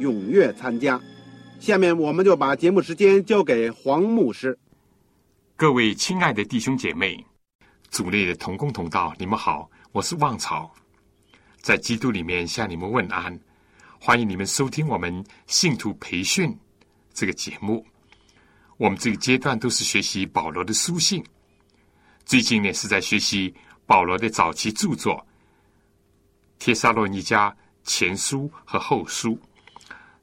踊跃参加。下面我们就把节目时间交给黄牧师。各位亲爱的弟兄姐妹、组内的同工同道，你们好，我是旺草，在基督里面向你们问安，欢迎你们收听我们信徒培训这个节目。我们这个阶段都是学习保罗的书信。最近呢，是在学习保罗的早期著作《帖撒罗尼迦前书》和《后书》。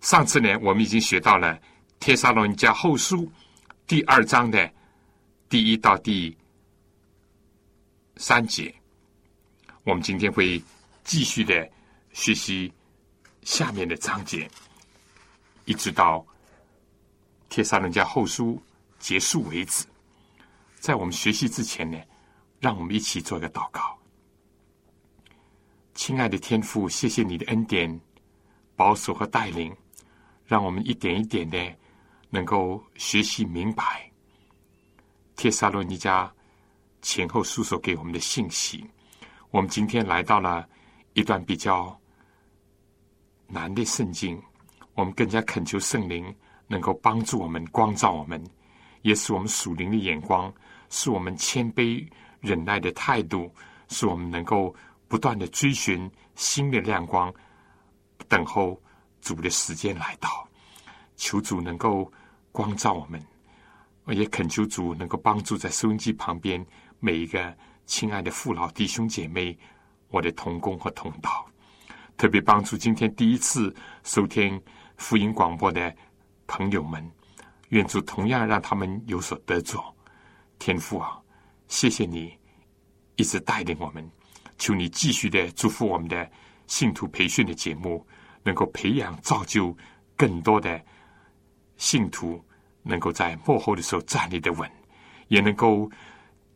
上次呢，我们已经学到了《帖撒罗尼迦后书》第二章的第一到第三节。我们今天会继续的学习下面的章节，一直到《帖撒罗尼迦后书》结束为止。在我们学习之前呢，让我们一起做个祷告。亲爱的天父，谢谢你的恩典、保守和带领，让我们一点一点的能够学习明白帖撒罗尼迦前后诉说给我们的信息。我们今天来到了一段比较难的圣经，我们更加恳求圣灵能够帮助我们、光照我们，也使我们属灵的眼光。是我们谦卑忍耐的态度，是我们能够不断的追寻新的亮光，等候主的时间来到。求主能够光照我们，我也恳求主能够帮助在收音机旁边每一个亲爱的父老弟兄姐妹，我的同工和同道，特别帮助今天第一次收听福音广播的朋友们，愿主同样让他们有所得着。天父啊，谢谢你一直带领我们，求你继续的祝福我们的信徒培训的节目，能够培养造就更多的信徒，能够在幕后的时候站立的稳，也能够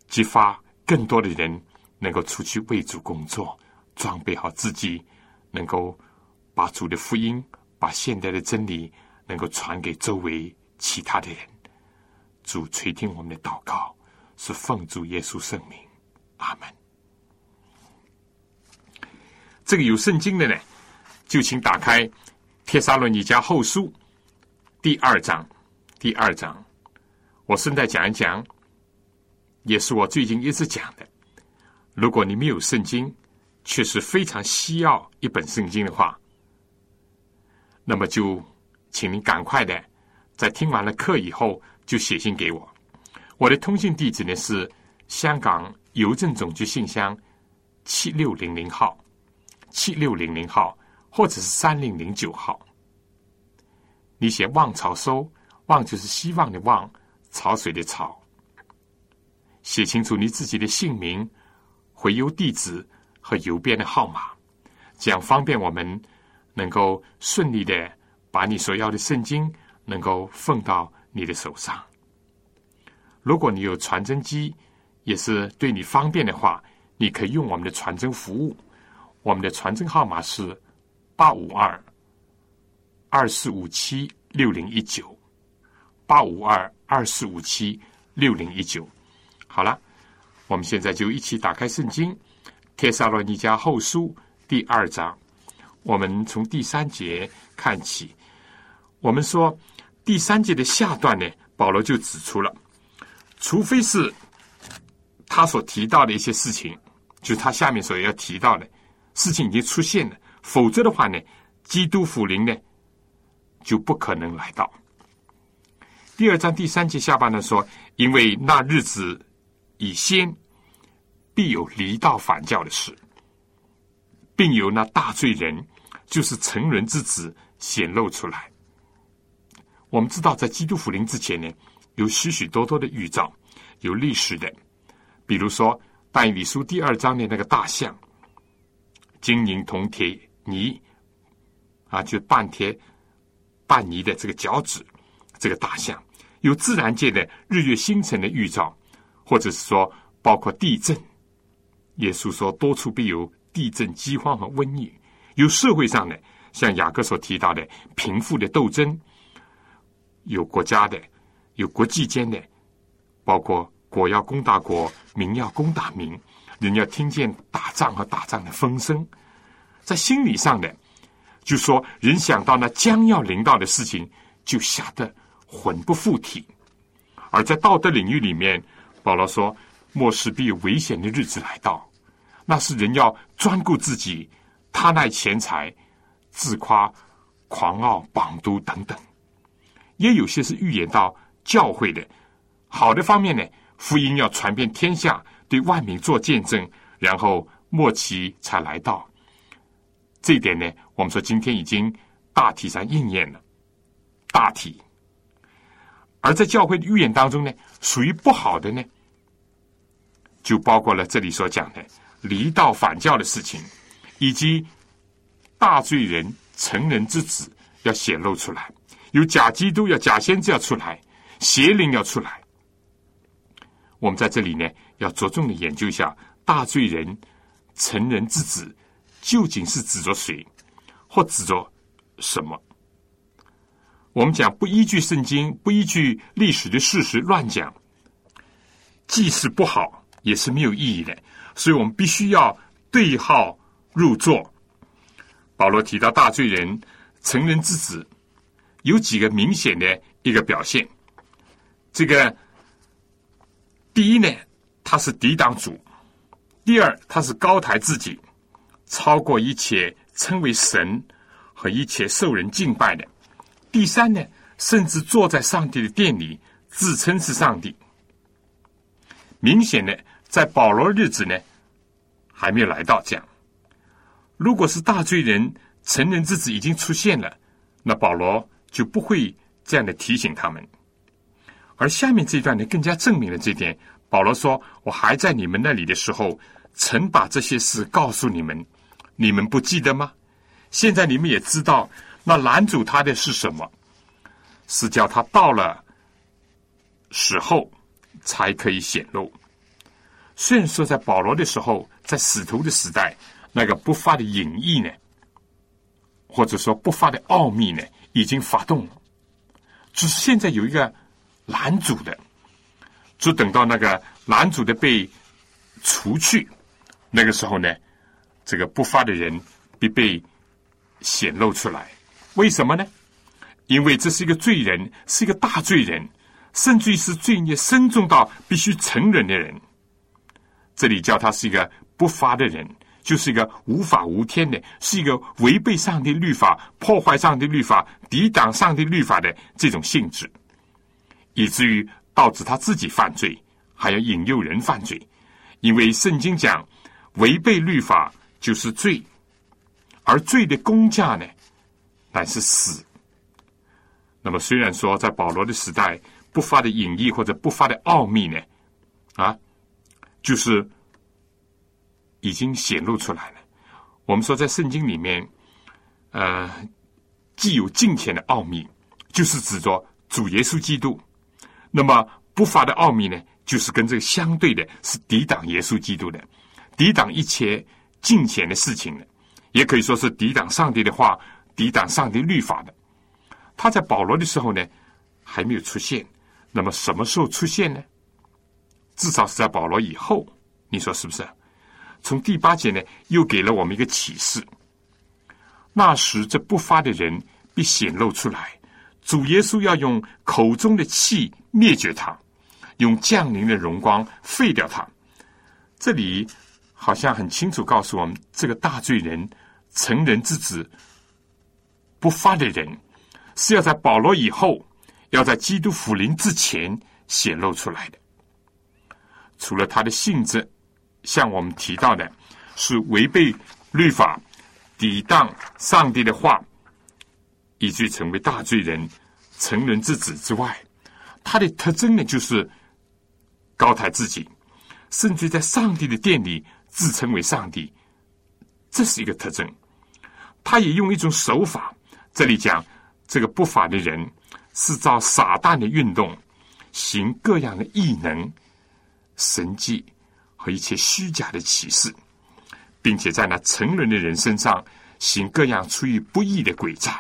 激发更多的人能够出去为主工作，装备好自己，能够把主的福音、把现代的真理能够传给周围其他的人。主垂听我们的祷告，是奉主耶稣圣名，阿门。这个有圣经的呢，就请打开《帖撒罗尼迦后书》第二章。第二章，我顺带讲一讲，也是我最近一直讲的。如果你没有圣经，却是非常需要一本圣经的话，那么就请您赶快的，在听完了课以后。就写信给我，我的通信地址呢是香港邮政总局信箱七六零零号，七六零零号，或者是三零零九号。你写“望潮收”，“望”就是希望的“望”，潮水的“潮”。写清楚你自己的姓名、回邮地址和邮编的号码，这样方便我们能够顺利的把你所要的圣经能够奉到。你的手上，如果你有传真机，也是对你方便的话，你可以用我们的传真服务。我们的传真号码是八五二二四五七六零一九八五二二四五七六零一九。好了，我们现在就一起打开圣经《帖撒罗尼迦后书》第二章，我们从第三节看起。我们说。第三节的下段呢，保罗就指出了，除非是他所提到的一些事情，就是他下面所要提到的事情已经出现了，否则的话呢，基督福临呢就不可能来到。第二章第三节下半段说：“因为那日子已先，必有离道反教的事，并有那大罪人，就是成人之子显露出来。”我们知道，在基督福临之前呢，有许许多多的预兆，有历史的，比如说《但以理书》第二章的那个大象，金银铜铁泥，啊，就半铁半泥的这个脚趾，这个大象，有自然界的日月星辰的预兆，或者是说包括地震，耶稣说多处必有地震、饥荒和瘟疫，有社会上的，像雅各所提到的贫富的斗争。有国家的，有国际间的，包括国要攻打国，民要攻打民，人要听见打仗和打仗的风声，在心理上的，就说人想到那将要临到的事情，就吓得魂不附体；而在道德领域里面，保罗说，末世必有危险的日子来到，那是人要专顾自己，贪爱钱财，自夸、狂傲、绑毒等等。也有些是预言到教会的，好的方面呢，福音要传遍天下，对万民做见证，然后末期才来到。这一点呢，我们说今天已经大体上应验了，大体。而在教会的预言当中呢，属于不好的呢，就包括了这里所讲的离道反教的事情，以及大罪人成人之子要显露出来。有假基督要假先知要出来，邪灵要出来。我们在这里呢，要着重的研究一下大罪人、成人之子究竟是指着谁，或指着什么？我们讲不依据圣经、不依据历史的事实乱讲，既是不好，也是没有意义的。所以我们必须要对号入座。保罗提到大罪人、成人之子。有几个明显的一个表现，这个第一呢，他是抵挡主；第二，他是高抬自己，超过一切称为神和一切受人敬拜的；第三呢，甚至坐在上帝的殿里，自称是上帝。明显的，在保罗日子呢，还没有来到这样。如果是大罪人、成人之子已经出现了，那保罗。就不会这样的提醒他们，而下面这一段呢，更加证明了这点。保罗说：“我还在你们那里的时候，曾把这些事告诉你们，你们不记得吗？现在你们也知道，那拦阻他的是什么？是叫他到了时候才可以显露。虽然说在保罗的时候，在使徒的时代，那个不发的隐意呢，或者说不发的奥秘呢？”已经发动了，只是现在有一个拦阻的，就等到那个拦阻的被除去，那个时候呢，这个不发的人必被显露出来。为什么呢？因为这是一个罪人，是一个大罪人，甚至于是罪孽深重到必须承认的人。这里叫他是一个不发的人。就是一个无法无天的，是一个违背上帝律法、破坏上帝律法、抵挡上帝律法的这种性质，以至于导致他自己犯罪，还要引诱人犯罪。因为圣经讲，违背律法就是罪，而罪的公价呢，乃是死。那么，虽然说在保罗的时代，不发的隐逸或者不发的奥秘呢，啊，就是。已经显露出来了。我们说，在圣经里面，呃，既有敬虔的奥秘，就是指着主耶稣基督；那么不发的奥秘呢，就是跟这个相对的，是抵挡耶稣基督的，抵挡一切敬虔的事情的，也可以说是抵挡上帝的话，抵挡上帝律法的。他在保罗的时候呢，还没有出现。那么什么时候出现呢？至少是在保罗以后。你说是不是？从第八节呢，又给了我们一个启示。那时，这不发的人必显露出来。主耶稣要用口中的气灭绝他，用降临的荣光废掉他。这里好像很清楚告诉我们，这个大罪人、成人之子不发的人，是要在保罗以后，要在基督复临之前显露出来的。除了他的性质，像我们提到的，是违背律法、抵挡上帝的话，以至于成为大罪人、成人之子之外，他的特征呢，就是高抬自己，甚至在上帝的殿里自称为上帝，这是一个特征。他也用一种手法，这里讲这个不法的人是照撒旦的运动，行各样的异能、神迹和一切虚假的启示，并且在那沉沦的人身上行各样出于不义的诡诈。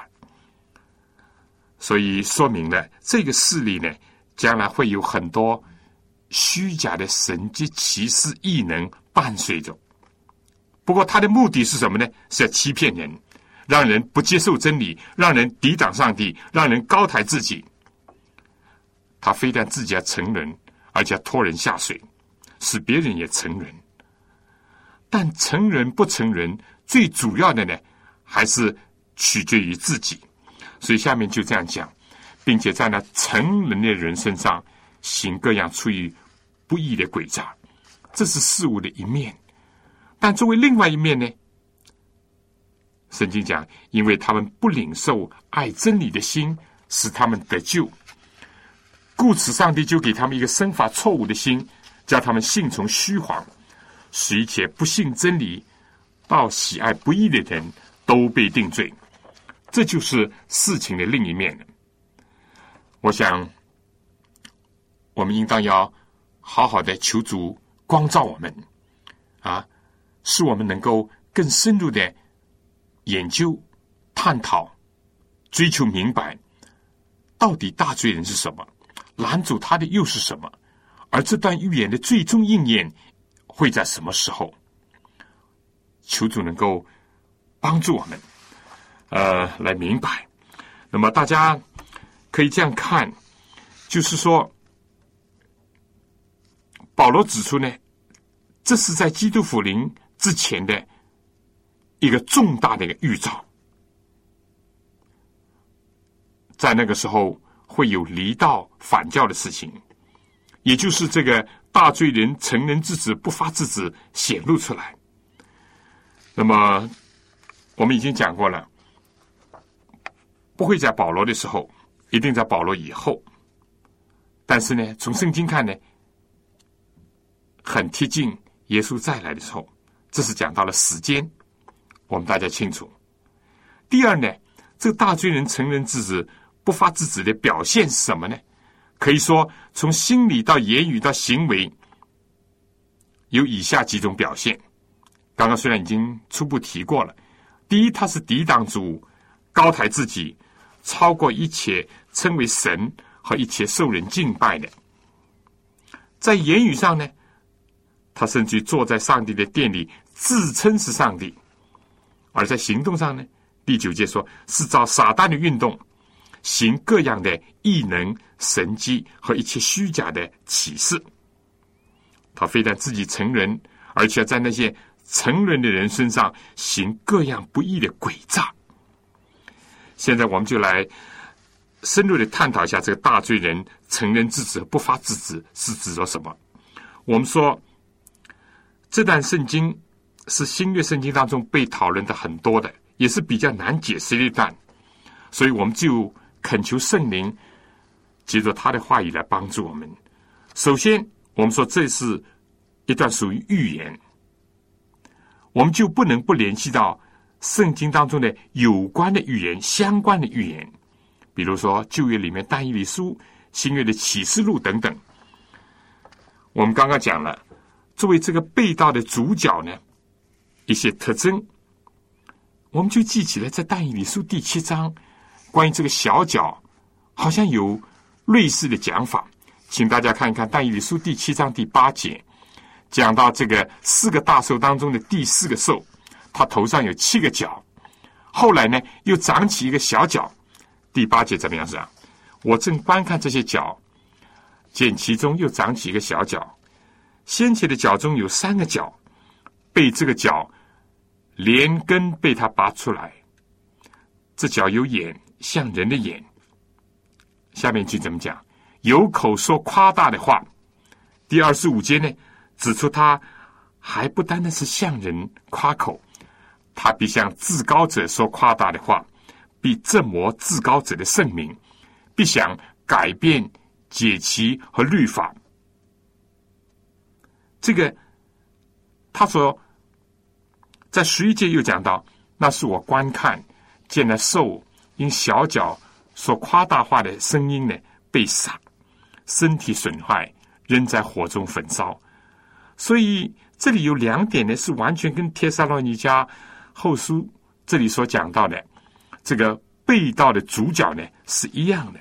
所以说明了这个势力呢，将来会有很多虚假的神迹、奇事、异能伴随着。不过他的目的是什么呢？是要欺骗人。让人不接受真理，让人抵挡上帝，让人高抬自己。他非但自己要成人，而且拖人下水，使别人也成人。但成人不成人，最主要的呢，还是取决于自己。所以下面就这样讲，并且在那成人的人身上行各样出于不义的诡诈，这是事物的一面。但作为另外一面呢？圣经讲，因为他们不领受爱真理的心，使他们得救，故此上帝就给他们一个生发错误的心，叫他们信从虚谎，使一切不信真理、到喜爱不义的人都被定罪。这就是事情的另一面。我想，我们应当要好好的求主光照我们，啊，使我们能够更深入的。研究、探讨、追求明白，到底大罪人是什么？拦阻他的又是什么？而这段预言的最终应验会在什么时候？求主能够帮助我们，呃，来明白。那么大家可以这样看，就是说，保罗指出呢，这是在基督复临之前的。一个重大的一个预兆，在那个时候会有离道反教的事情，也就是这个大罪人成人之子不发之子显露出来。那么我们已经讲过了，不会在保罗的时候，一定在保罗以后。但是呢，从圣经看呢，很贴近耶稣再来的时候，这是讲到了时间。我们大家清楚。第二呢，这个大罪人成人之子不发之子的表现是什么呢？可以说，从心理到言语到行为，有以下几种表现。刚刚虽然已经初步提过了，第一，他是抵挡主，高抬自己，超过一切称为神和一切受人敬拜的。在言语上呢，他甚至坐在上帝的殿里，自称是上帝。而在行动上呢，第九节说是照撒旦的运动，行各样的异能、神迹和一切虚假的启示。他非但自己成人，而且在那些成人的人身上行各样不义的诡诈。现在我们就来深入的探讨一下这个大罪人成人之子不发之子是指着什么？我们说这段圣经。是新约圣经当中被讨论的很多的，也是比较难解释的一段，所以我们就恳求圣灵借着他的话语来帮助我们。首先，我们说这是一段属于预言，我们就不能不联系到圣经当中的有关的预言、相关的预言，比如说旧约里面但以理书、新约的启示录等等。我们刚刚讲了，作为这个被盗的主角呢。一些特征，我们就记起来，在《但以理书》第七章，关于这个小角，好像有类似的讲法，请大家看一看《但以理书》第七章第八节，讲到这个四个大兽当中的第四个兽，它头上有七个角，后来呢又长起一个小角。第八节怎么样？是啊，我正观看这些角，见其中又长起一个小角，先前的角中有三个角。被这个角连根被他拔出来，这角有眼，像人的眼。下面句怎么讲？有口说夸大的话。第二十五节呢，指出他还不单单是向人夸口，他必向至高者说夸大的话，必折磨至高者的圣名，必想改变解其和律法。这个他说，在十一节又讲到，那是我观看见了兽因小脚所夸大化的声音呢，被杀，身体损坏。扔在火中焚烧，所以这里有两点呢，是完全跟《帖撒罗尼迦后书》这里所讲到的这个被盗的主角呢是一样的。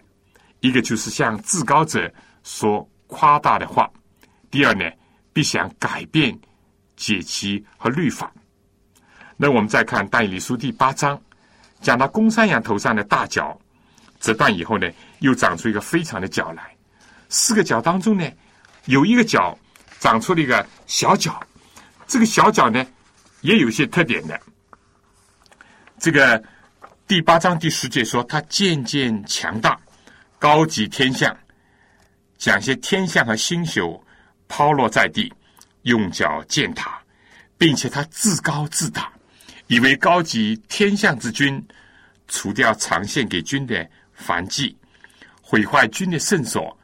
一个就是向至高者说夸大的话，第二呢，必想改变解期和律法。那我们再看《但以理书》第八章，讲到公山羊头上的大角，折断以后呢，又长出一个非常的角来，四个角当中呢。有一个角长出了一个小角，这个小角呢也有些特点的。这个第八章第十节说，它渐渐强大，高级天象，讲些天象和星宿抛落在地，用脚践踏，并且他自高自大，以为高级天象之君，除掉长线给君的凡祭，毁坏君的圣所。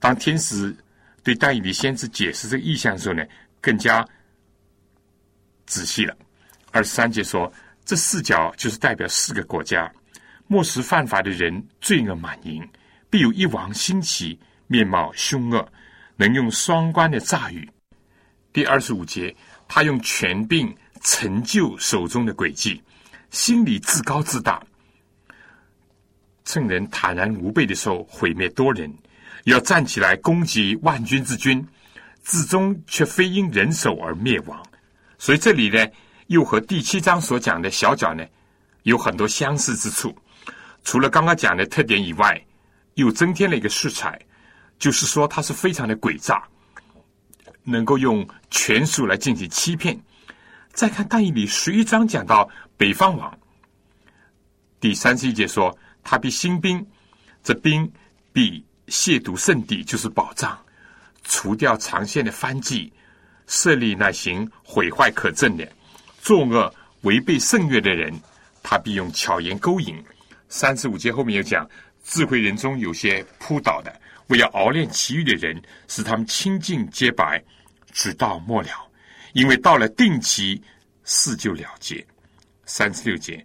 当天使对但以理先知解释这个意象的时候呢，更加仔细了。二十三节说，这四角就是代表四个国家，末时犯法的人罪恶满盈，必有一王兴起，面貌凶恶，能用双关的诈语。第二十五节，他用权柄成就手中的诡计，心里自高自大，趁人坦然无备的时候毁灭多人。要站起来攻击万军之君，至终却非因人手而灭亡。所以这里呢，又和第七章所讲的小角呢，有很多相似之处。除了刚刚讲的特点以外，又增添了一个色彩，就是说他是非常的诡诈，能够用权术来进行欺骗。再看大义里十一章讲到北方王，第三十一节说他必兴兵，这兵必。亵渎圣地就是宝藏，除掉长线的番祭，设立那行毁坏可憎的作恶违背圣约的人，他必用巧言勾引。三十五节后面有讲，智慧人中有些扑倒的，为要熬练其余的人，使他们清净洁白，直到末了。因为到了定期，事就了结。三十六节，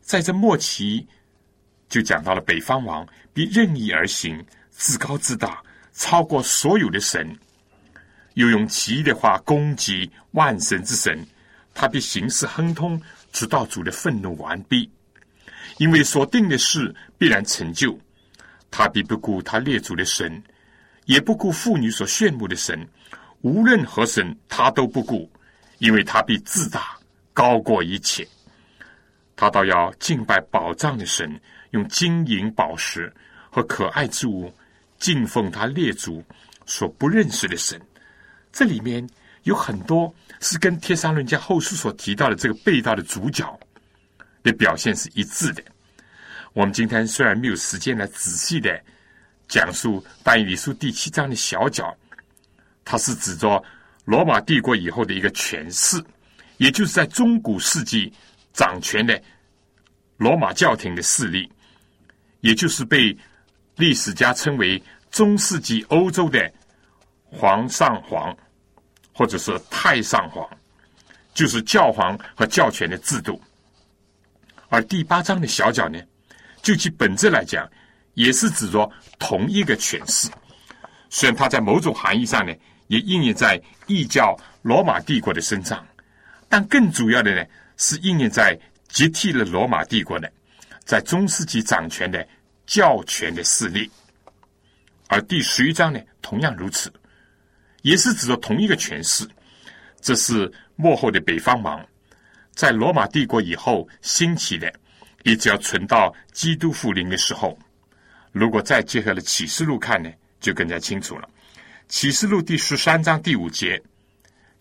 在这末期，就讲到了北方王必任意而行。自高自大，超过所有的神，又用奇异的话攻击万神之神，他必行事亨通，直到主的愤怒完毕。因为所定的事必然成就，他必不顾他列祖的神，也不顾妇女所羡慕的神，无论何神他都不顾，因为他必自大高过一切。他倒要敬拜宝藏的神，用金银宝石和可爱之物。敬奉他列祖所不认识的神，这里面有很多是跟《天山论家后书》所提到的这个被盗的主角的表现是一致的。我们今天虽然没有时间来仔细的讲述《但以理书》第七章的小角，它是指着罗马帝国以后的一个权势，也就是在中古世纪掌权的罗马教廷的势力，也就是被。历史家称为中世纪欧洲的皇上皇，或者是太上皇，就是教皇和教权的制度。而第八章的小角呢，就其本质来讲，也是指着同一个诠释。虽然它在某种含义上呢，也应验在异教罗马帝国的身上，但更主要的呢，是应验在接替了罗马帝国的，在中世纪掌权的。教权的势力，而第十一章呢，同样如此，也是指着同一个权势。这是幕后的北方王，在罗马帝国以后兴起的，你只要存到基督复临的时候。如果再结合了启示录看呢，就更加清楚了。启示录第十三章第五节，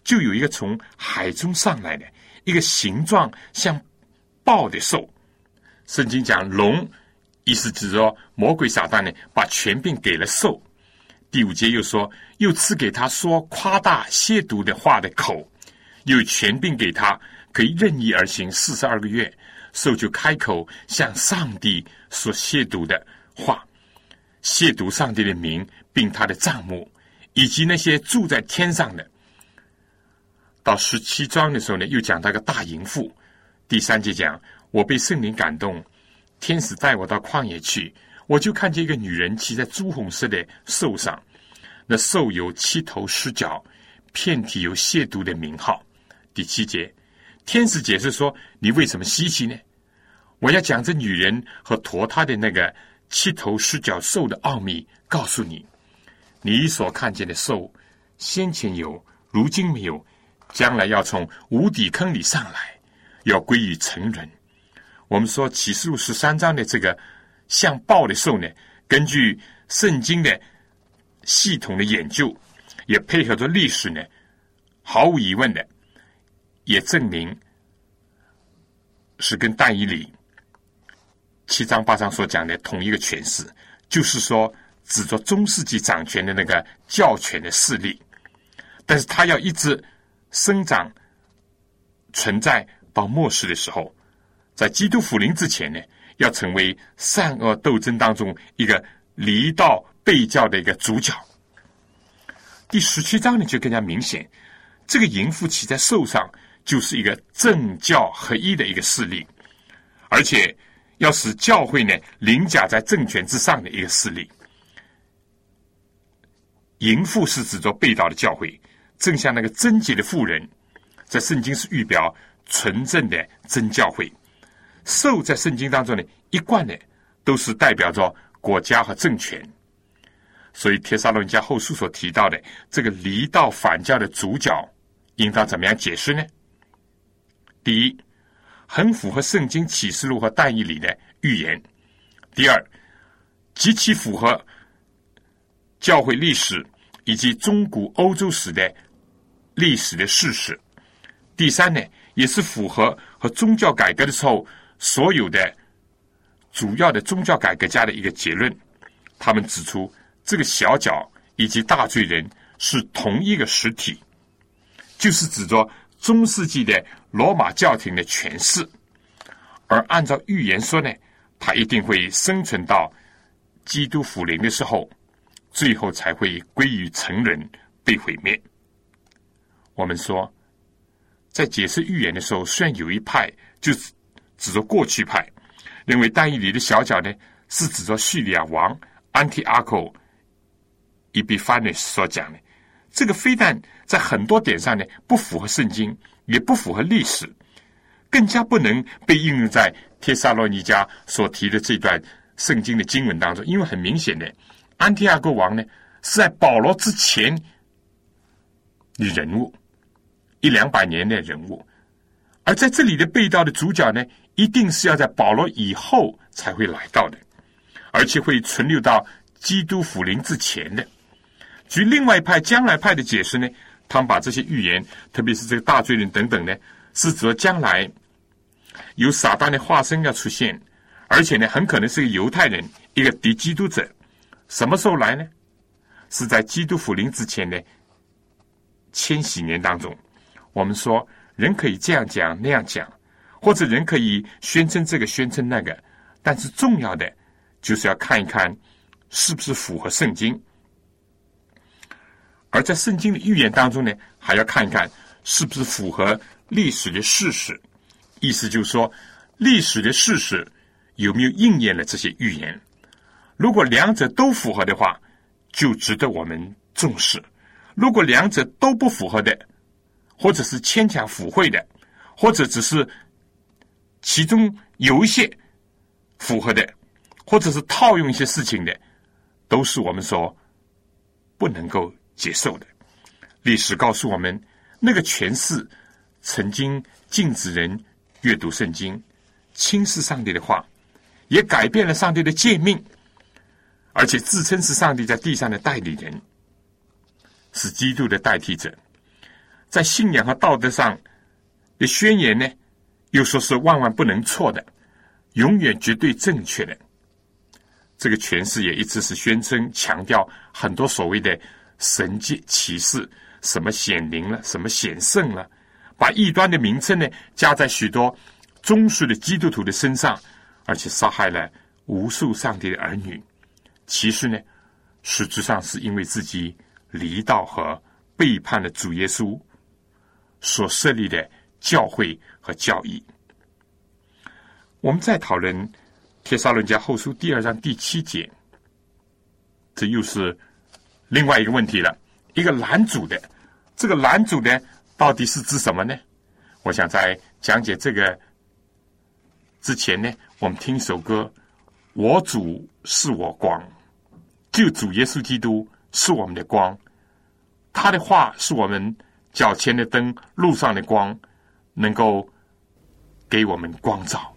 就有一个从海中上来的一个形状像豹的兽，圣经讲龙，意思指说魔鬼撒旦呢，把权柄给了兽。第五节又说，又赐给他说夸大亵渎的话的口，又权柄给他，可以任意而行四十二个月。兽就开口向上帝所亵渎的话，亵渎上帝的名，并他的账目，以及那些住在天上的。到十七章的时候呢，又讲到个大淫妇。第三节讲，我被圣灵感动，天使带我到旷野去，我就看见一个女人骑在朱红色的兽上，那兽有七头十角，遍体有亵渎的名号。第七节。天使解释说：“你为什么稀奇呢？我要讲这女人和驮她的那个七头十角兽的奥秘，告诉你。你所看见的兽，先前有，如今没有，将来要从无底坑里上来，要归于成人。我们说启示录十三章的这个像豹的兽呢，根据圣经的系统的研究，也配合着历史呢，毫无疑问的。”也证明是跟但以理七章八章所讲的同一个诠释，就是说指着中世纪掌权的那个教权的势力，但是他要一直生长存在到末世的时候，在基督复临之前呢，要成为善恶斗争当中一个离道背教的一个主角。第十七章呢就更加明显，这个淫妇骑在兽上。就是一个政教合一的一个势力，而且要使教会呢凌驾在政权之上的一个势力。淫妇是指着被盗的教会，正像那个贞洁的妇人，在圣经是预表纯正的真教会。兽在圣经当中呢，一贯呢都是代表着国家和政权。所以，帖撒罗尼迦后书所提到的这个离道反教的主角，应当怎么样解释呢？第一，很符合圣经启示录和但以理的预言；第二，极其符合教会历史以及中古欧洲史的历史的事实；第三呢，也是符合和宗教改革的时候所有的主要的宗教改革家的一个结论。他们指出，这个小角以及大罪人是同一个实体，就是指着。中世纪的罗马教廷的诠释，而按照预言说呢，他一定会生存到基督复临的时候，最后才会归于成人，被毁灭。我们说，在解释预言的时候，虽然有一派就指着过去派，认为但以里的小脚呢是指着叙利亚王安提阿寇伊比法尼所讲的。这个非但在很多点上呢不符合圣经，也不符合历史，更加不能被应用在帖撒罗尼迦所提的这段圣经的经文当中。因为很明显的，安提阿哥王呢是在保罗之前的人物，一两百年的人物，而在这里的被盗的主角呢，一定是要在保罗以后才会来到的，而且会存留到基督复临之前的。据另外一派将来派的解释呢，他们把这些预言，特别是这个大罪人等等呢，是指将来有撒旦的化身要出现，而且呢，很可能是个犹太人，一个敌基督者。什么时候来呢？是在基督复临之前的千禧年当中。我们说人可以这样讲那样讲，或者人可以宣称这个宣称那个，但是重要的就是要看一看是不是符合圣经。而在圣经的预言当中呢，还要看一看是不是符合历史的事实。意思就是说，历史的事实有没有应验了这些预言？如果两者都符合的话，就值得我们重视；如果两者都不符合的，或者是牵强附会的，或者只是其中有一些符合的，或者是套用一些事情的，都是我们说不能够。接受的历史告诉我们，那个权势曾经禁止人阅读圣经，轻视上帝的话，也改变了上帝的诫命，而且自称是上帝在地上的代理人，是基督的代替者，在信仰和道德上的宣言呢，又说是万万不能错的，永远绝对正确的。这个诠释也一直是宣称强调很多所谓的神迹启示，什么显灵了，什么显圣了，把异端的名称呢加在许多忠实的基督徒的身上，而且杀害了无数上帝的儿女。其实呢，实质上是因为自己离道和背叛了主耶稣所设立的教会和教义。我们再讨论《帖撒论家后书》第二章第七节，这又是另外一个问题了。一个拦阻的，这个拦阻呢，到底是指什么呢？我想在讲解这个之前呢，我们听一首歌：“我主是我光”。就主耶稣基督是我们的光，他的话是我们脚前的灯，路上的光，能够给我们光照。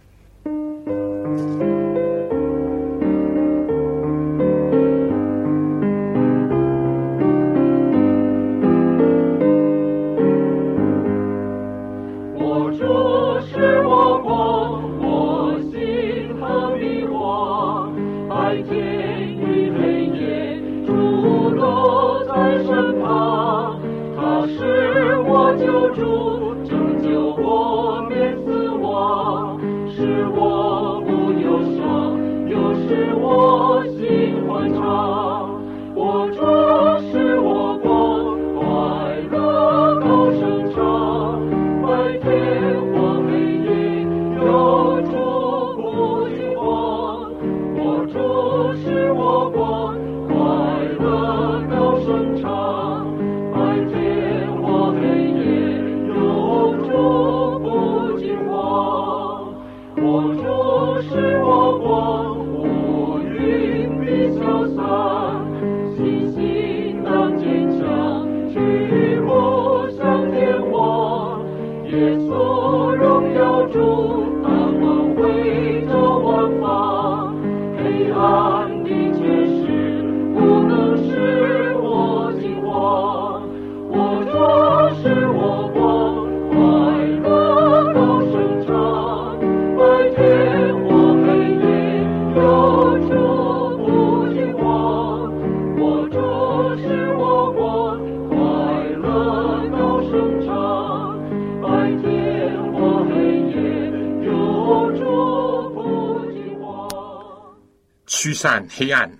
驱散黑暗，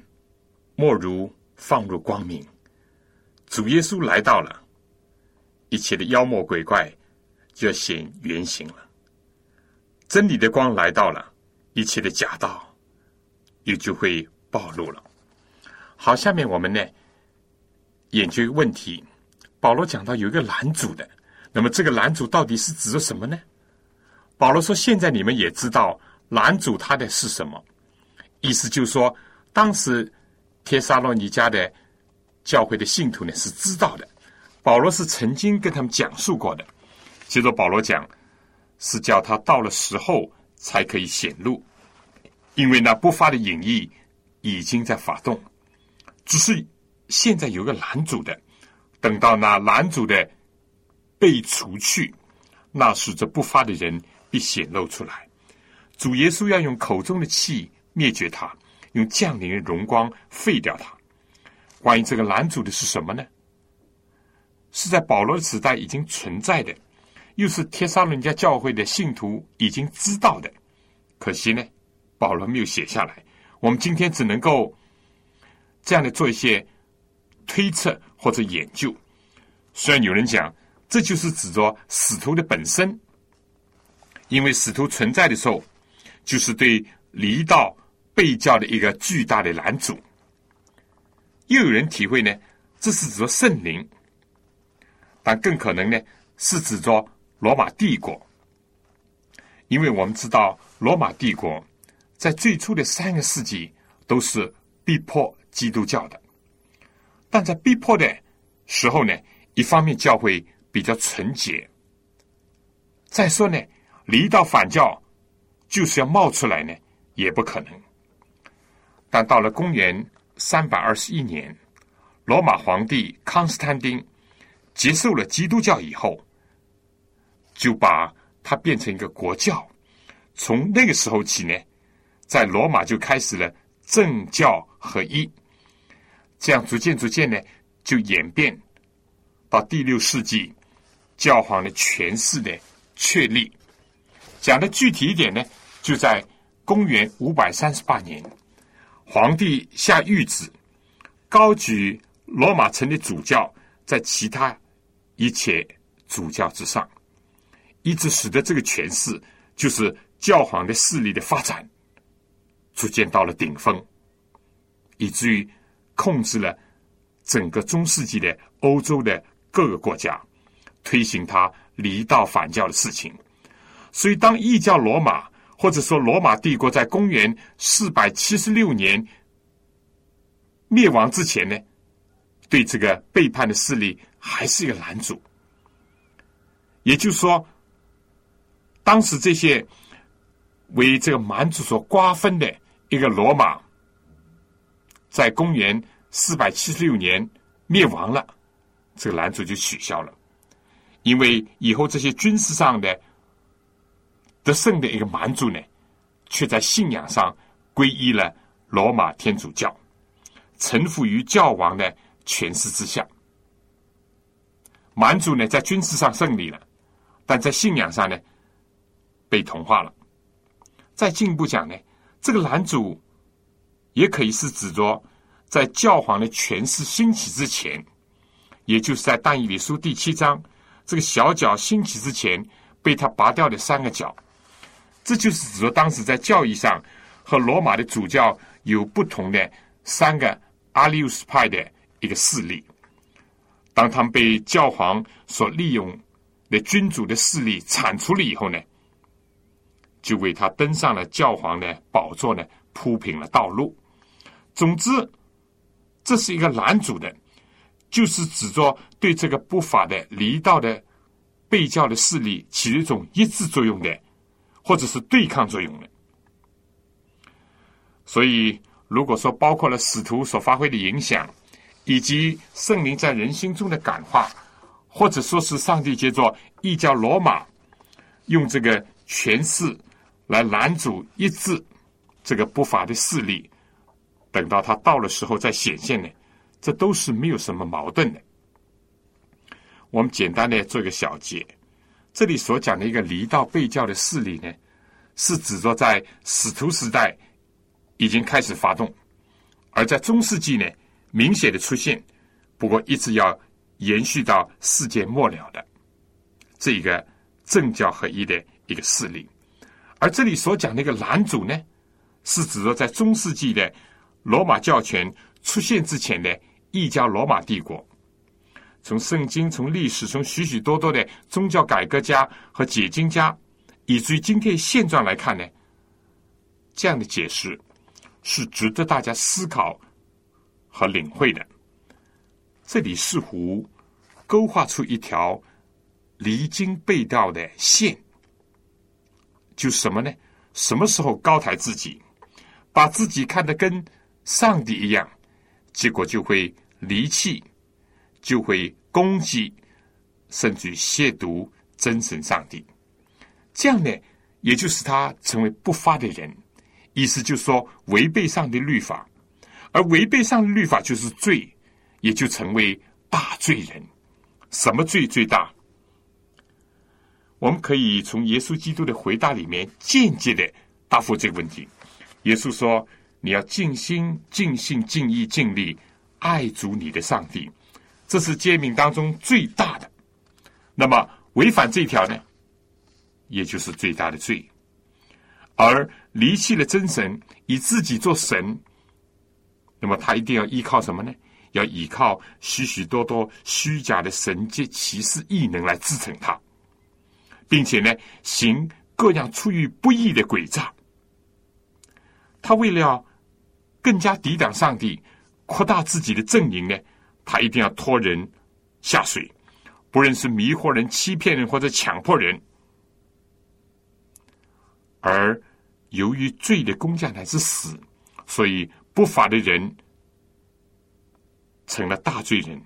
莫如放入光明。主耶稣来到了，一切的妖魔鬼怪就要显原形了。真理的光来到了，一切的假道也就会暴露了。好，下面我们呢研究一个问题。保罗讲到有一个拦阻的，那么这个拦阻到底是指着什么呢？保罗说：“现在你们也知道拦阻他的是什么。”意思就是说，当时帖撒罗尼迦的教会的信徒呢是知道的，保罗是曾经跟他们讲述过的。接着保罗讲，是叫他到了时候才可以显露，因为那不发的隐意已经在发动，只是现在有个拦阻的，等到那拦阻的被除去，那时这不发的人必显露出来。主耶稣要用口中的气。灭绝他，用降临的荣光废掉他。关于这个拦阻的是什么呢？是在保罗的时代已经存在的，又是帖撒伦家教会的信徒已经知道的。可惜呢，保罗没有写下来。我们今天只能够这样的做一些推测或者研究。虽然有人讲，这就是指着使徒的本身，因为使徒存在的时候，就是对离道。被教的一个巨大的拦阻，又有人体会呢，这是指着圣灵，但更可能呢是指着罗马帝国，因为我们知道罗马帝国在最初的三个世纪都是逼迫基督教的，但在逼迫的时候呢，一方面教会比较纯洁，再说呢，离道反教就是要冒出来呢，也不可能。但到了公元三百二十一年，罗马皇帝康斯坦丁接受了基督教以后，就把它变成一个国教。从那个时候起呢，在罗马就开始了政教合一，这样逐渐逐渐呢，就演变到第六世纪，教皇的权势的确立。讲的具体一点呢，就在公元五百三十八年，皇帝下谕旨，高举罗马城的主教在其他一切主教之上，一直使得这个权势就是教皇的势力的发展，逐渐到了顶峰，以至于控制了整个中世纪的欧洲的各个国家，推行他离道反教的事情。所以，当异教罗马或者说罗马帝国在公元四百七十六年灭亡之前呢，对这个背叛的势力还是一个拦阻。也就是说，当时这些为这个蛮族所瓜分的一个罗马，在公元四百七十六年灭亡了，这个拦阻就取消了，因为以后这些军事上的。得胜的一个蛮族呢，却在信仰上皈依了罗马天主教，臣服于教王的权势之下。蛮族呢，在军事上胜利了，但在信仰上呢，被同化了。再进一步讲呢，这个男主也可以是指着在教皇的权势兴起之前，也就是在但以理书第七章这个小角兴起之前，被他拔掉的三个角。这就是指说，当时在教义上和罗马的主教有不同的三个阿里乌斯派的一个势力。当他们被教皇所利用的君主的势力铲除了以后呢，就为他登上了教皇的宝座呢铺平了道路。总之，这是一个拦阻的，就是指着对这个不法的离道的被教的势力起一种抑制作用的。或者是对抗作用的，所以如果说包括了使徒所发挥的影响，以及圣灵在人心中的感化，或者说是上帝借着异教罗马用这个权势来拦阻抑制这个不法的势力，等到他到了时候再显现呢，这都是没有什么矛盾的。我们简单的做一个小结。这里所讲的一个离道背教的势力呢，是指着在使徒时代已经开始发动，而在中世纪呢明显的出现，不过一直要延续到世界末了的这一个政教合一的一个势力。而这里所讲的一个男主呢，是指着在中世纪的罗马教权出现之前的异教罗马帝国。从圣经、从历史、从许许多多的宗教改革家和解经家，以至于今天现状来看呢，这样的解释是值得大家思考和领会的。这里似乎勾画出一条离经背道的线，就什么呢？什么时候高抬自己，把自己看得跟上帝一样，结果就会离弃。就会攻击，甚至亵渎真神上帝。这样呢，也就使他成为不法的人。意思就是说，违背上帝律法，而违背上帝律法就是罪，也就成为大罪人。什么罪最大？我们可以从耶稣基督的回答里面间接的答复这个问题。耶稣说：“你要尽心、尽性、尽意、尽力爱主你的上帝。”这是诫命当中最大的，那么违反这条呢，也就是最大的罪。而离弃了真神，以自己做神，那么他一定要依靠什么呢？要依靠许许多多虚假的神迹、奇事、异能来支撑他，并且呢，行各样出于不义的诡诈。他为了更加抵挡上帝，扩大自己的阵营呢？他一定要拖人下水，不论是迷惑人、欺骗人或者强迫人，而由于罪的工价乃是死，所以不法的人成了大罪人，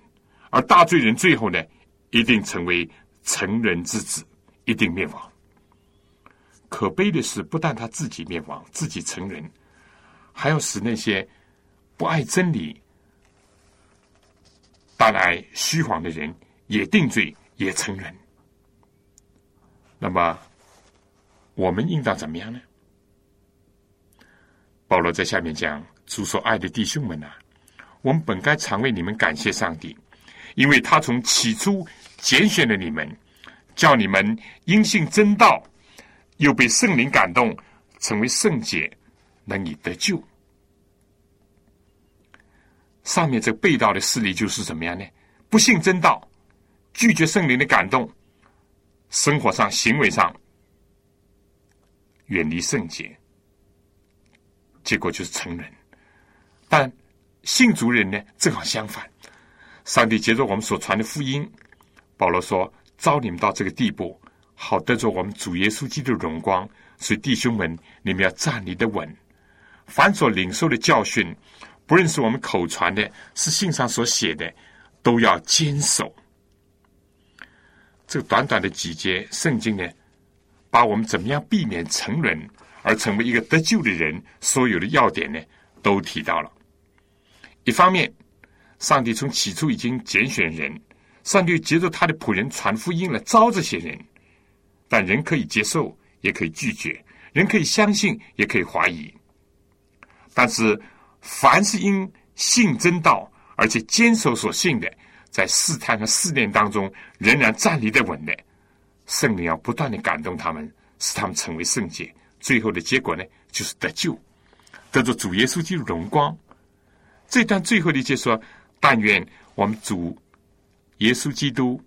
而大罪人最后呢，一定成为成人之子，一定灭亡。可悲的是，不但他自己灭亡，自己成人，还要使那些不爱真理、当然虚谎的人也定罪，也成人。那么，我们应当怎么样呢？保罗在下面讲：“主所爱的弟兄们啊，我们本该常为你们感谢上帝，因为他从起初拣选了你们，叫你们因信真道，又被圣灵感动，成为圣洁，能以得救。”上面这被盗的事例就是怎么样呢？不信真道，拒绝圣灵的感动，生活上、行为上远离圣洁。结果就是成人，但信主人呢，正好相反。上帝接着我们所传的福音，保罗说：“招你们到这个地步，好得着我们主耶稣基督的荣光。所以弟兄们，你们要站立的稳。凡所领受的教训，不论是我们口传的，是信上所写的，都要坚守。”这短短的几节圣经呢，把我们怎么样避免沉沦？而成为一个得救的人，所有的要点呢，都提到了。一方面，上帝从起初已经拣选人，上帝接着他的仆人传福音来招这些人，但人可以接受，也可以拒绝；人可以相信，也可以怀疑。但是，凡是因信真道，而且坚守所信的，在试探和试炼当中仍然站立的稳的，圣灵要不断的感动他们，使他们成为圣洁。最后的结果呢，就是得救，得着主耶稣基督荣光。这段最后的结说：“但愿我们主耶稣基督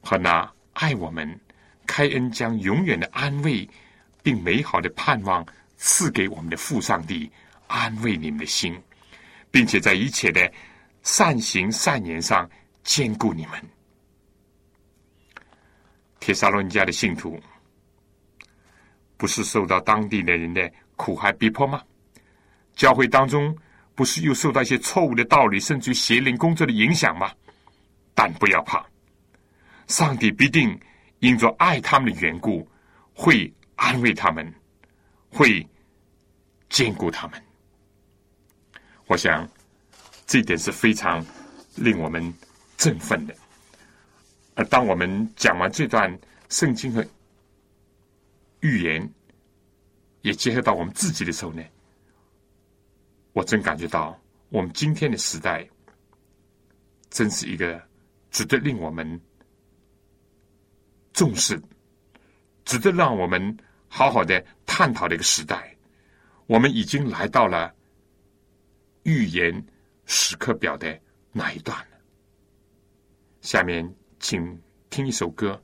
和那爱我们、开恩将永远的安慰并美好的盼望赐给我们的父上帝，安慰你们的心，并且在一切的善行善言上兼顾你们。”铁沙罗尼迦的信徒。不是受到当地的人的苦害逼迫吗？教会当中不是又受到一些错误的道理，甚至于邪灵工作的影响吗？但不要怕，上帝必定因着爱他们的缘故，会安慰他们，会兼顾他们。我想这一点是非常令我们振奋的。而当我们讲完这段圣经和。预言也结合到我们自己的时候呢，我真感觉到我们今天的时代真是一个值得令我们重视、值得让我们好好的探讨的一个时代。我们已经来到了预言时刻表的那一段了。下面请听一首歌，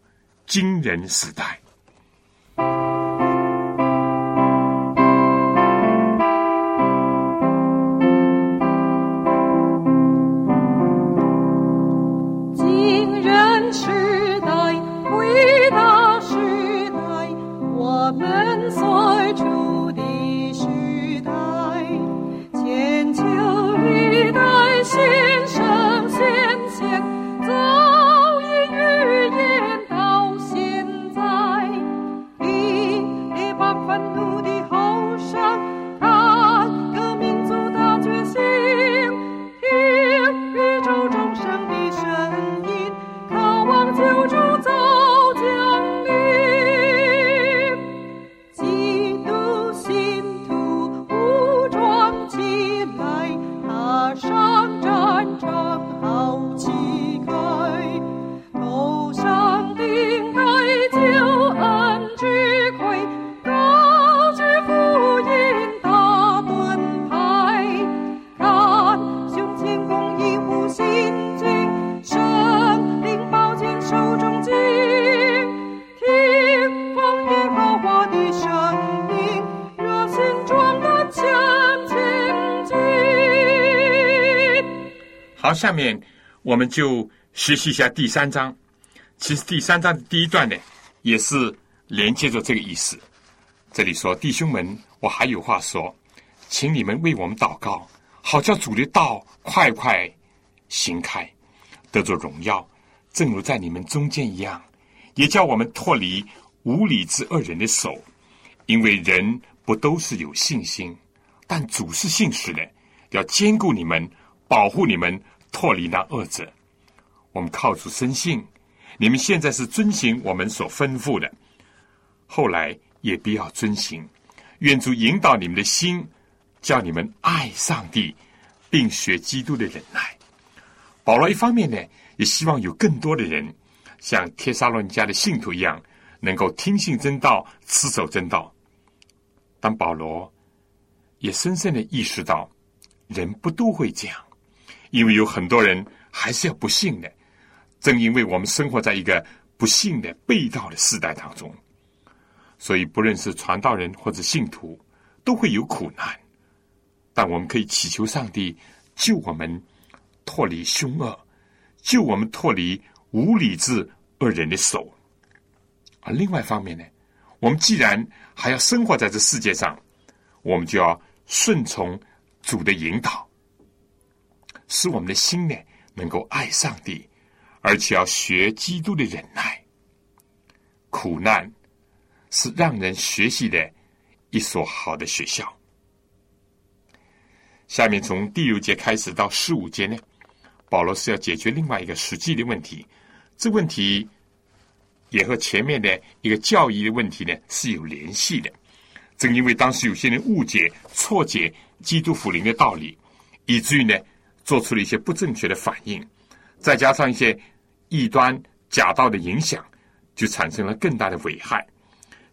《惊人时代》。下面我们就学习一下第三章。其实第三章的第一段呢，也是连接着这个意思。这里说：“弟兄们，我还有话说，请你们为我们祷告，好叫主的道快快行开，得着荣耀，正如在你们中间一样；也叫我们脱离无理之恶人的手，因为人不都是有信心，但主是信实的，要兼顾你们，保护你们，脱离那恶者。我们靠主深信，你们现在是遵行我们所吩咐的，后来也必要遵行。愿主引导你们的心，叫你们爱上帝，并学基督的忍耐。保罗一方面呢，也希望有更多的人像帖撒罗尼迦的信徒一样，能够听信真道，持守真道。但保罗也深深的意识到，人不都会这样，因为有很多人还是要不信的。正因为我们生活在一个不幸的被盗的时代当中。所以，不论是传道人或者信徒，都会有苦难。但我们可以祈求上帝救我们脱离凶恶，救我们脱离无理智恶人的手。而另外一方面呢，我们既然还要生活在这世界上，我们就要顺从主的引导，使我们的心呢能够爱上帝，而且要学基督的忍耐、苦难。是让人学习的一所好的学校。下面从第六节开始到十五节呢，保罗是要解决另外一个实际的问题。这问题也和前面的一个教义的问题呢是有联系的。正因为当时有些人误解、错解基督福音的道理，以至于呢做出了一些不正确的反应，再加上一些异端假道的影响，就产生了更大的危害。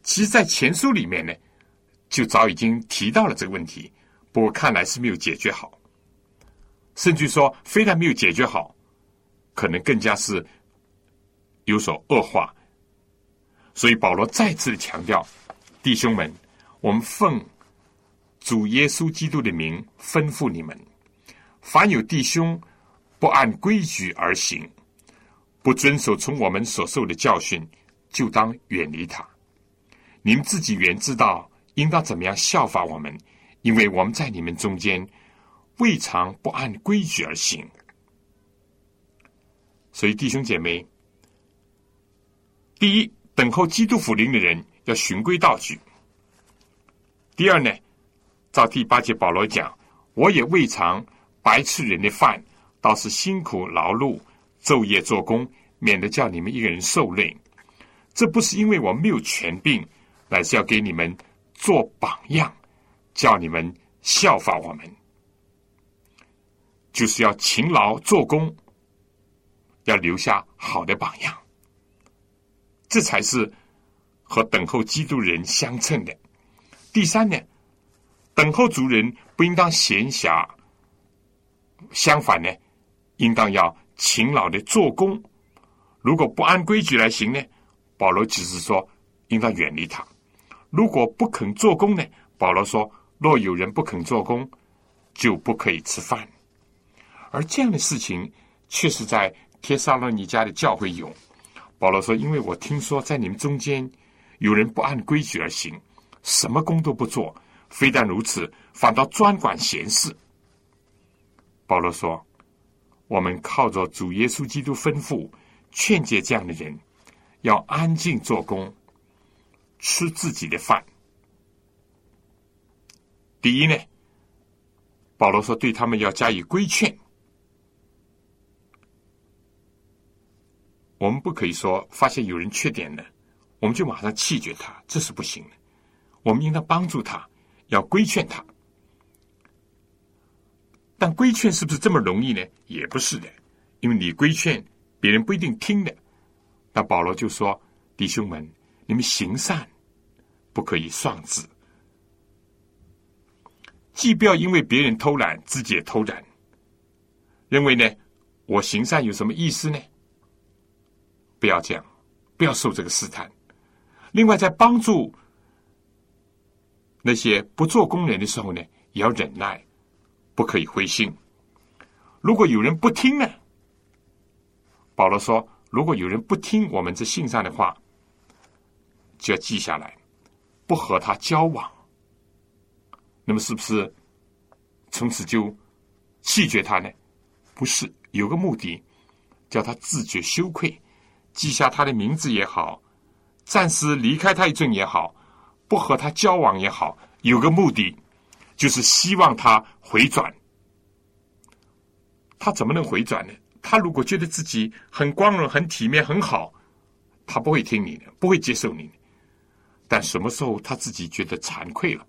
其实，在前书里面呢，就早已经提到了这个问题，不过看来是没有解决好，甚至说，非但没有解决好，可能更加是有所恶化。所以保罗再次强调：弟兄们，我们奉主耶稣基督的名吩咐你们，凡有弟兄不按规矩而行，不遵守从我们所受的教训，就当远离他。你们自己原知道应当怎么样效法我们，因为我们在你们中间未尝不按规矩而行。所以弟兄姐妹，第一，等候基督福临的人要循规蹈矩；第二呢，照第八节保罗讲，我也未尝白吃人的饭，倒是辛苦劳碌，昼夜做工，免得叫你们一个人受累。这不是因为我没有权柄。乃是要给你们做榜样，叫你们效法我们，就是要勤劳做工，要留下好的榜样，这才是和等候基督人相称的。第三呢，等候族人不应当闲暇，相反呢，应当要勤劳的做工。如果不按规矩来行呢，保罗只是说应当远离他。如果不肯做工呢？保罗说：“若有人不肯做工，就不可以吃饭。”而这样的事情，确实在帖撒罗尼迦的教会有。保罗说：“因为我听说在你们中间有人不按规矩而行，什么工都不做，非但如此，反倒专管闲事。”保罗说：“我们靠着主耶稣基督吩咐，劝诫这样的人，要安静做工。”吃自己的饭。第一呢，保罗说对他们要加以规劝。我们不可以说发现有人缺点了，我们就马上弃绝他，这是不行的。我们应当帮助他，要规劝他。但规劝是不是这么容易呢？也不是的，因为你规劝别人不一定听的。那保罗就说：“弟兄们，你们行善。”不可以丧志，既不要因为别人偷懒，自己也偷懒。认为呢，我行善有什么意思呢？不要这样，不要受这个试探。另外，在帮助那些不做工人的时候呢，也要忍耐，不可以灰心。如果有人不听呢，保罗说，如果有人不听我们这信上的话，就要记下来。不和他交往，那么是不是从此就弃绝他呢？不是，有个目的，叫他自觉羞愧，记下他的名字也好，暂时离开他一阵也好，不和他交往也好，有个目的，就是希望他回转。他怎么能回转呢？他如果觉得自己很光荣、很体面、很好，他不会听你的，不会接受你的。但什么时候他自己觉得惭愧了，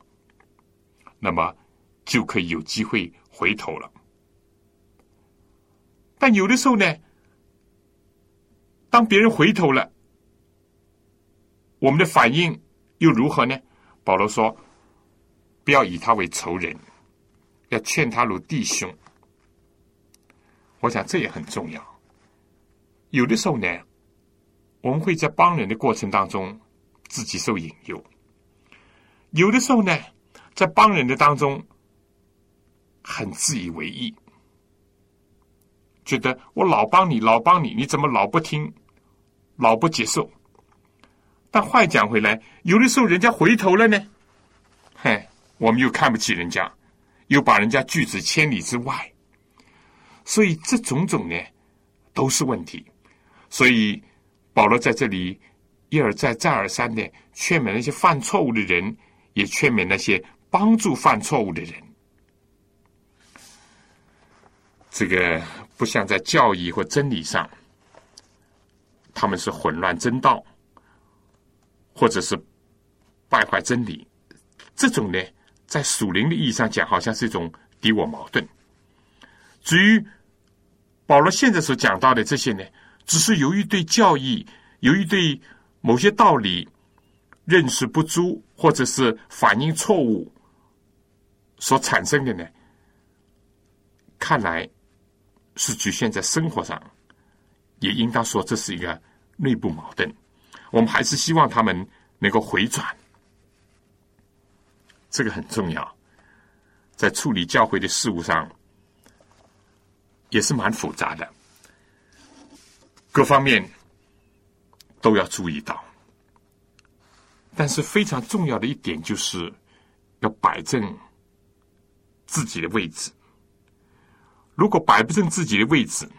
那么就可以有机会回头了。但有的时候呢，当别人回头了，我们的反应又如何呢？保罗说：“不要以他为仇人，要劝他如弟兄。”我想这也很重要。有的时候呢，我们会在帮人的过程当中自己受引诱；有的时候呢，在帮人的当中很自以为意，觉得我老帮你，老帮你，你怎么老不听，老不接受？但话讲回来，有的时候人家回头了呢，嘿，我们又看不起人家，又把人家拒之千里之外。所以这种种呢，都是问题。所以保罗在这里一而再、再而三的劝勉那些犯错误的人，也劝勉那些帮助犯错误的人。这个不像在教义或真理上，他们是混乱真道，或者是败坏真理。这种呢，在属灵的意义上讲，好像是一种敌我矛盾。至于保罗现在所讲到的这些呢，只是由于对教义、由于对某些道理认识不足，或者是反应错误所产生的呢，看来是局限在生活上，也应当说这是一个内部矛盾。我们还是希望他们能够回转，这个很重要，在处理教会的事务上。也是蛮复杂的，各方面都要注意到。但是非常重要的一点就是要摆正自己的位置。如果摆不正自己的位置，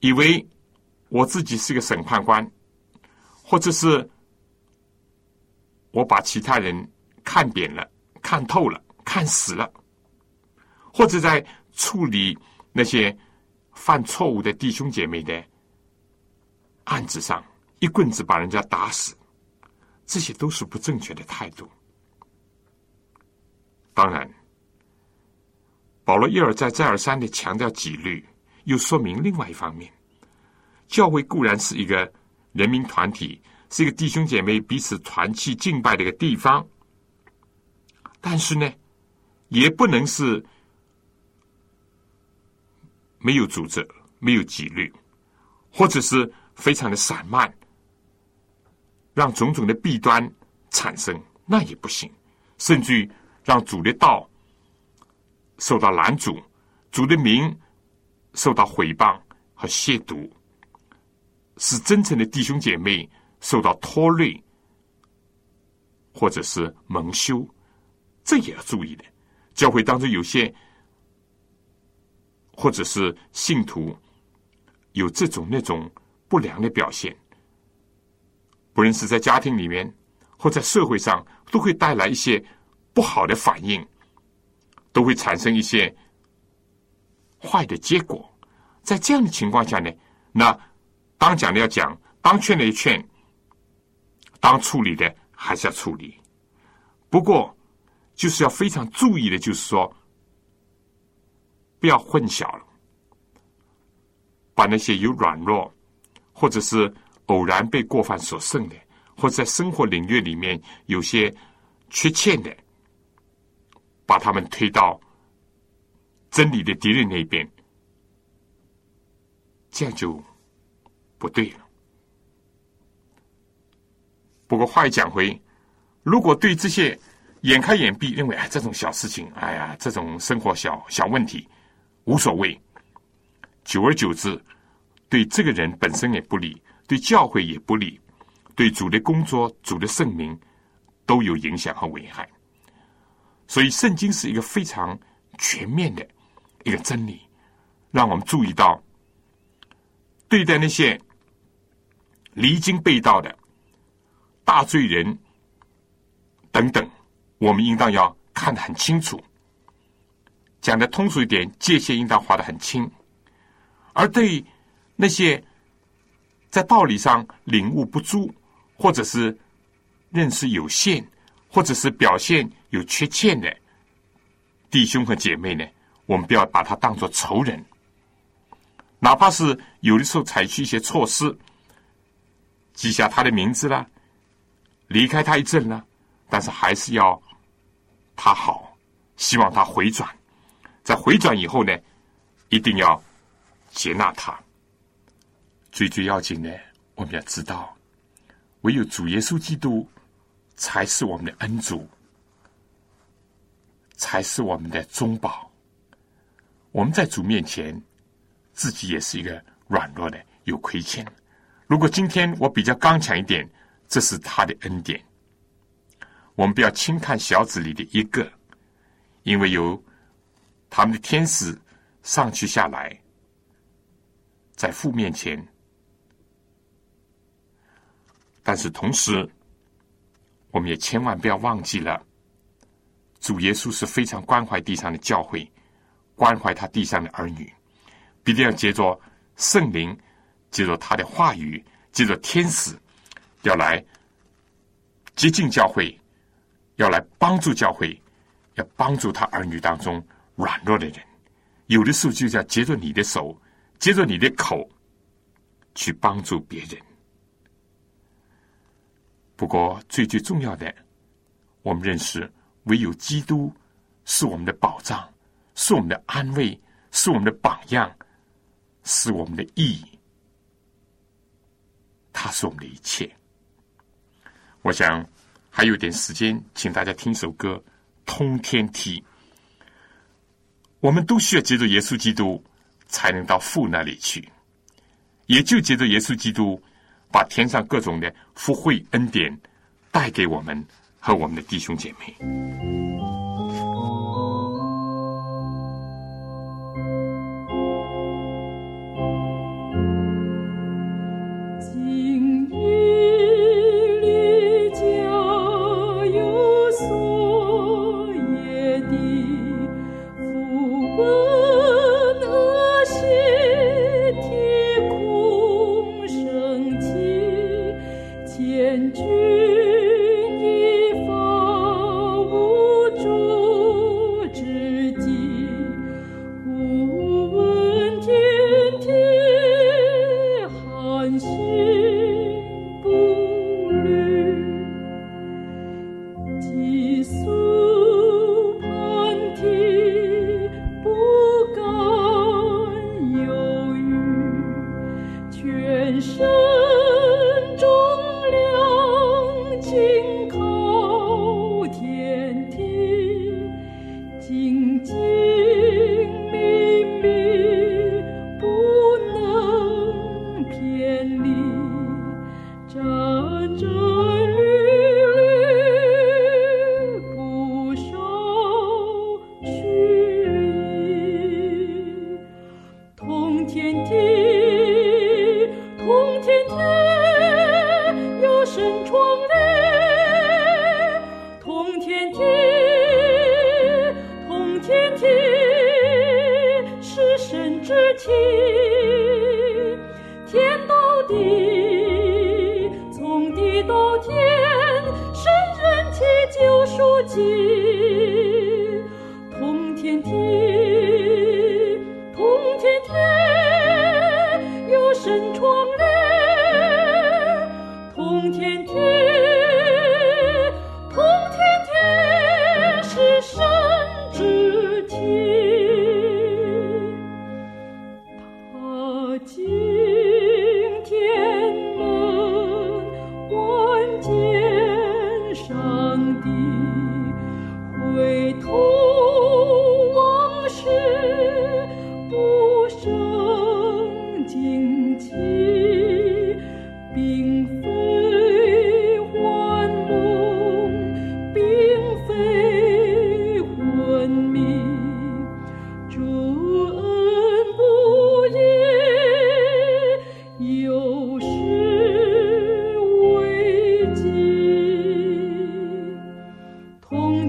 以为我自己是个审判官，或者是我把其他人看扁了、看透了、看死了，或者在处理。那些犯错误的弟兄姐妹的案子上，一棍子把人家打死，这些都是不正确的态度。当然，保罗一而再、再而三的强调纪律，又说明另外一方面：教会固然是一个人民团体，是一个弟兄姐妹彼此团契敬拜的一个地方，但是呢，也不能是。没有组织，没有纪律，或者是非常的散漫，让种种的弊端产生，那也不行。甚至于让主的道受到拦阻，主的名受到毁谤和亵渎，使真诚的弟兄姐妹受到拖累，或者是蒙羞，这也要注意的。教会当中有些。或者是信徒有这种那种不良的表现，不论是在家庭里面或在社会上，都会带来一些不好的反应，都会产生一些坏的结果。在这样的情况下呢，那当讲的要讲，当劝的要劝，当处理的还是要处理。不过，就是要非常注意的，就是说。不要混淆了，把那些有软弱，或者是偶然被过犯所胜的，或者在生活领域里面有些缺陷的，把他们推到真理的敌人那边，这样就不对了。不过话又讲回，如果对这些眼开眼闭认为哎这种小事情，哎呀这种生活小小问题。无所谓，久而久之，对这个人本身也不利，对教会也不利，对主的工作、主的圣名都有影响和危害。所以，圣经是一个非常全面的一个真理，让我们注意到，对待那些离经背道的大罪人，等等，我们应当要看得很清楚。讲的通俗一点，界限应当划得很清。而对那些在道理上领悟不足，或者是认识有限，或者是表现有缺陷的弟兄和姐妹呢，我们不要把他当作仇人，哪怕是有的时候采取一些措施，记下他的名字啦，离开他一阵了，但是还是要他好，希望他回转，在回转以后呢，一定要。接纳他，最最要紧的，我们要知道，唯有主耶稣基督才是我们的恩主，才是我们的中保。我们在主面前，自己也是一个软弱的，有亏欠。如果今天我比较刚强一点，这是他的恩典。我们不要轻看小子里的一个，因为有他们的天使上去下来。在父面前，但是同时，我们也千万不要忘记了，主耶稣是非常关怀地上的教会，关怀他地上的儿女，必定要借着圣灵，借着他的话语，借着天使，要来接近教会，要来帮助教会，要帮助他儿女当中软弱的人，有的时候就要接着你的手。接着你的口去帮助别人。不过最最重要的，我们认识唯有基督是我们的保障，是我们的安慰，是我们的榜样，是我们的意义。他是我们的一切。我想还有点时间，请大家听首歌《通天梯》。我们都需要接受耶稣基督。才能到父那里去，也就借着耶稣基督，把天上各种的福慧恩典带给我们和我们的弟兄姐妹。Oh.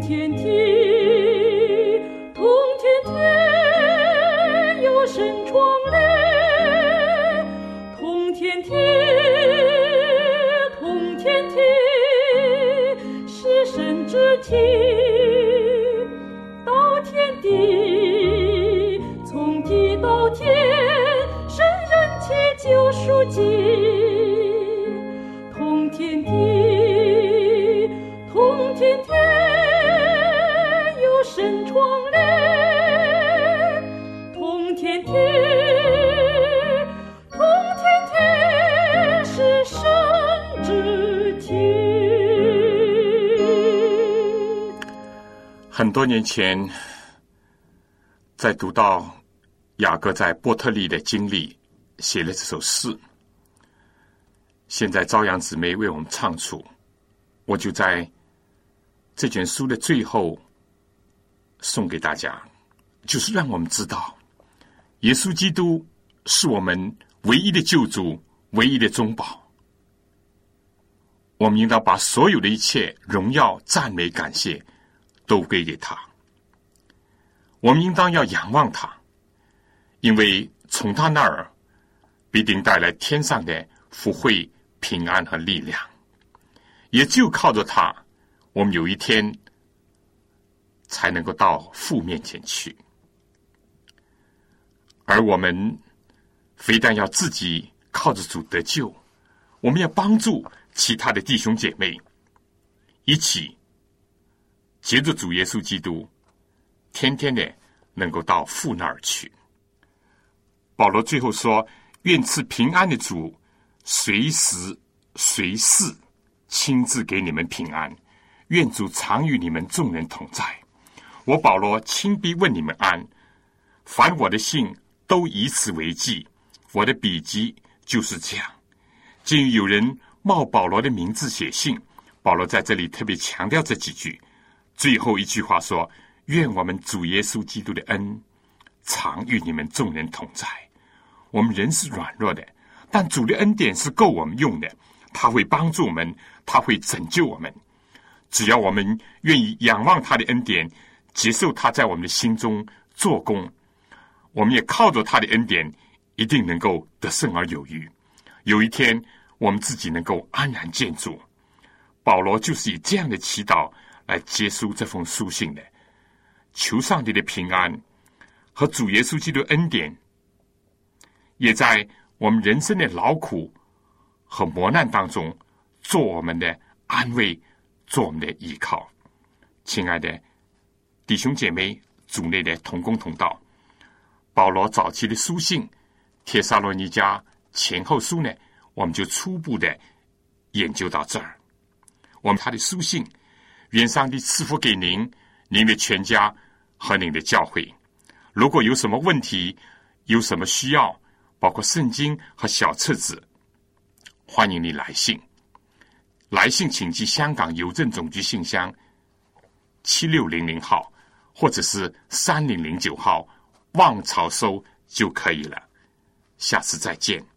天际多年前，在读到雅各在波特利的经历，写了这首诗。现在朝阳姊妹为我们唱出，我就在这卷书的最后送给大家，就是让我们知道，耶稣基督是我们唯一的救主，唯一的中保。我们应当把所有的一切荣耀、赞美、感谢。都归给他。我们应当要仰望他，因为从他那儿必定带来天上的福惠、平安和力量。也就靠着他，我们有一天才能够到父面前去。而我们非但要自己靠着主得救，我们要帮助其他的弟兄姐妹一起。接着主耶稣基督，天天的能够到父那儿去。保罗最后说：“愿赐平安的主，随时随事亲自给你们平安。愿主常与你们众人同在。我保罗亲笔问你们安。凡我的信都以此为记，我的笔记就是这样。竟有人冒保罗的名字写信，保罗在这里特别强调这几句。”最后一句话说：“愿我们主耶稣基督的恩常与你们众人同在。我们人是软弱的，但主的恩典是够我们用的。他会帮助我们，他会拯救我们。只要我们愿意仰望他的恩典，接受他在我们的心中做工，我们也靠着他的恩典，一定能够得胜而有余。有一天，我们自己能够安然见主。保罗就是以这样的祈祷。”来接收这封书信的，求上帝的平安和主耶稣基督恩典，也在我们人生的劳苦和磨难当中，做我们的安慰，做我们的依靠。亲爱的弟兄姐妹，组内的同工同道，保罗早期的书信《帖撒罗尼迦前后书》呢，我们就初步的研究到这儿。我们他的书信。愿上帝赐福给您、您的全家和您的教会。如果有什么问题、有什么需要，包括圣经和小册子，欢迎你来信。来信请寄香港邮政总局信箱七六零零号，或者是三零零九号望潮收就可以了。下次再见。